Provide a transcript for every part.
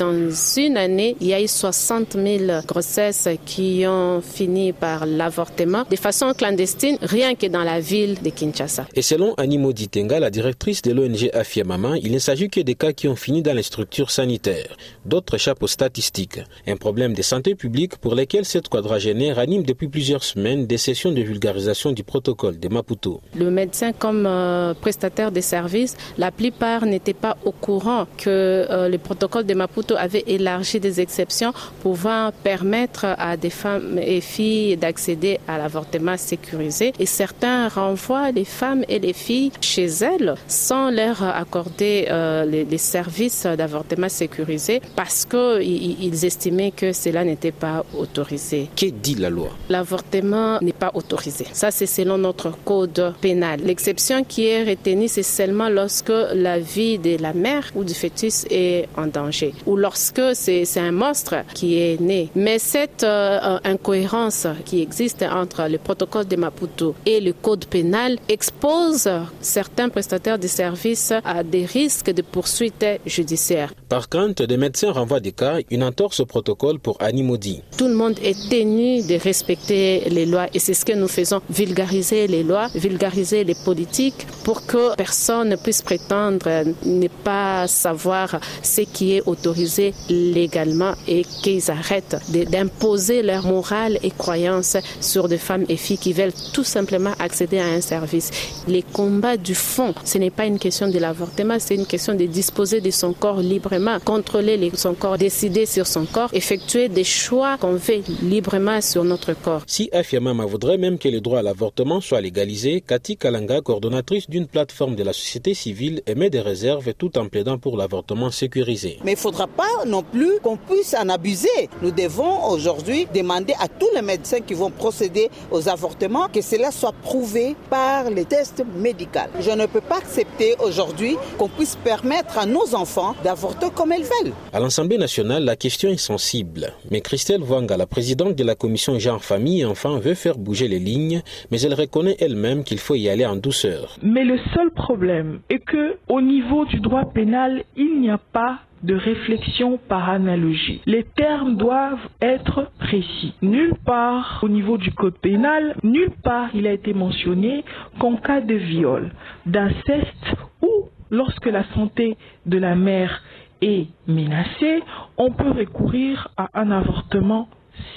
Dans une année, il y a eu 60 000 grossesses qui ont fini par l'avortement de façon clandestine, rien que dans la ville de Kinshasa. Et selon Animo Ditenga, la directrice de l'ONG Afia Maman, il ne s'agit que des cas qui ont fini dans les structures sanitaires. D'autres échappent aux statistiques. Un problème de santé publique pour lequel cette quadragénaire anime depuis plusieurs semaines des sessions de vulgarisation du protocole de Maputo. Le médecin comme euh, prestataire de services, la plupart n'étaient pas au courant que euh, le protocole de Maputo avait élargi des exceptions pouvant permettre à des femmes et filles d'accéder à l'avortement sécurisé. Et certains renvoient les femmes et les filles chez elles sans leur accorder euh, les, les, services d'avortement sécurisé parce qu'ils estimaient que cela n'était pas autorisé. Que dit la loi? L'avortement n'est pas autorisé. Ça, c'est selon notre code pénal. L'exception qui est retenue, c'est seulement lorsque la vie de la mère ou du fœtus est en danger ou lorsque c'est un monstre qui est né. Mais cette euh, incohérence qui existe entre le protocole de Maputo et le code pénal expose certains prestataires de services à des risques de poursuites judiciaires. Par crainte, des médecins renvoient des cas, une entorse au protocole pour Animodi. Tout le monde est tenu de respecter les lois et c'est ce que nous faisons, vulgariser les lois, vulgariser les politiques pour que personne ne puisse prétendre ne pas savoir ce qui est autorisé légalement et qu'ils arrêtent d'imposer leur morale et croyance sur des femmes et filles qui veulent tout simplement accéder à un service. Les combats du fond, ce n'est pas une question de l'avortement, c'est une question de disposer de son corps librement, contrôler son corps, décider sur son corps, effectuer des choix qu'on fait librement sur notre corps. Si Afiamama voudrait même que le droit à l'avortement soit légalisé, Cathy Kalanga, coordonnatrice d'une plateforme de la société civile, émet des réserves tout en plaidant pour l'avortement sécurisé. Mais il faudra pas non plus qu'on puisse en abuser. Nous devons aujourd'hui demander à tous les médecins qui vont procéder aux avortements que cela soit prouvé par les tests médicaux. Je ne peux pas accepter aujourd'hui qu'on puisse permettre à nos enfants d'avorter comme elles veulent. À l'Assemblée nationale, la question est sensible. Mais Christelle Wanga, la présidente de la commission genre-famille et enfants, veut faire bouger les lignes, mais elle reconnaît elle-même qu'il faut y aller en douceur. Mais le seul problème est que, au niveau du droit pénal, il n'y a pas de réflexion par analogie. Les termes doivent être précis. Nulle part au niveau du code pénal, nulle part il a été mentionné qu'en cas de viol, d'inceste ou lorsque la santé de la mère est menacée, on peut recourir à un avortement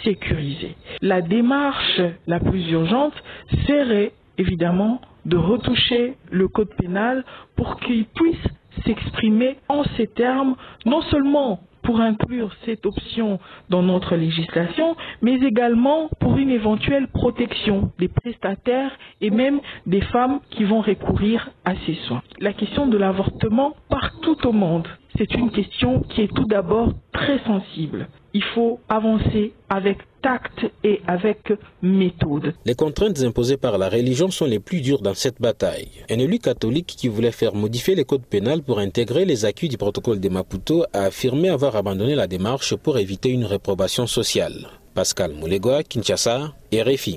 sécurisé. La démarche la plus urgente serait évidemment de retoucher le code pénal pour qu'il puisse s'exprimer en ces termes, non seulement pour inclure cette option dans notre législation, mais également pour une éventuelle protection des prestataires et même des femmes qui vont recourir à ces soins. La question de l'avortement partout au monde, c'est une question qui est tout d'abord très sensible. Il faut avancer avec tact et avec méthode. Les contraintes imposées par la religion sont les plus dures dans cette bataille. Un élu catholique qui voulait faire modifier les codes pénals pour intégrer les acquis du protocole de Maputo a affirmé avoir abandonné la démarche pour éviter une réprobation sociale. Pascal Moulegoa, Kinshasa, RFI.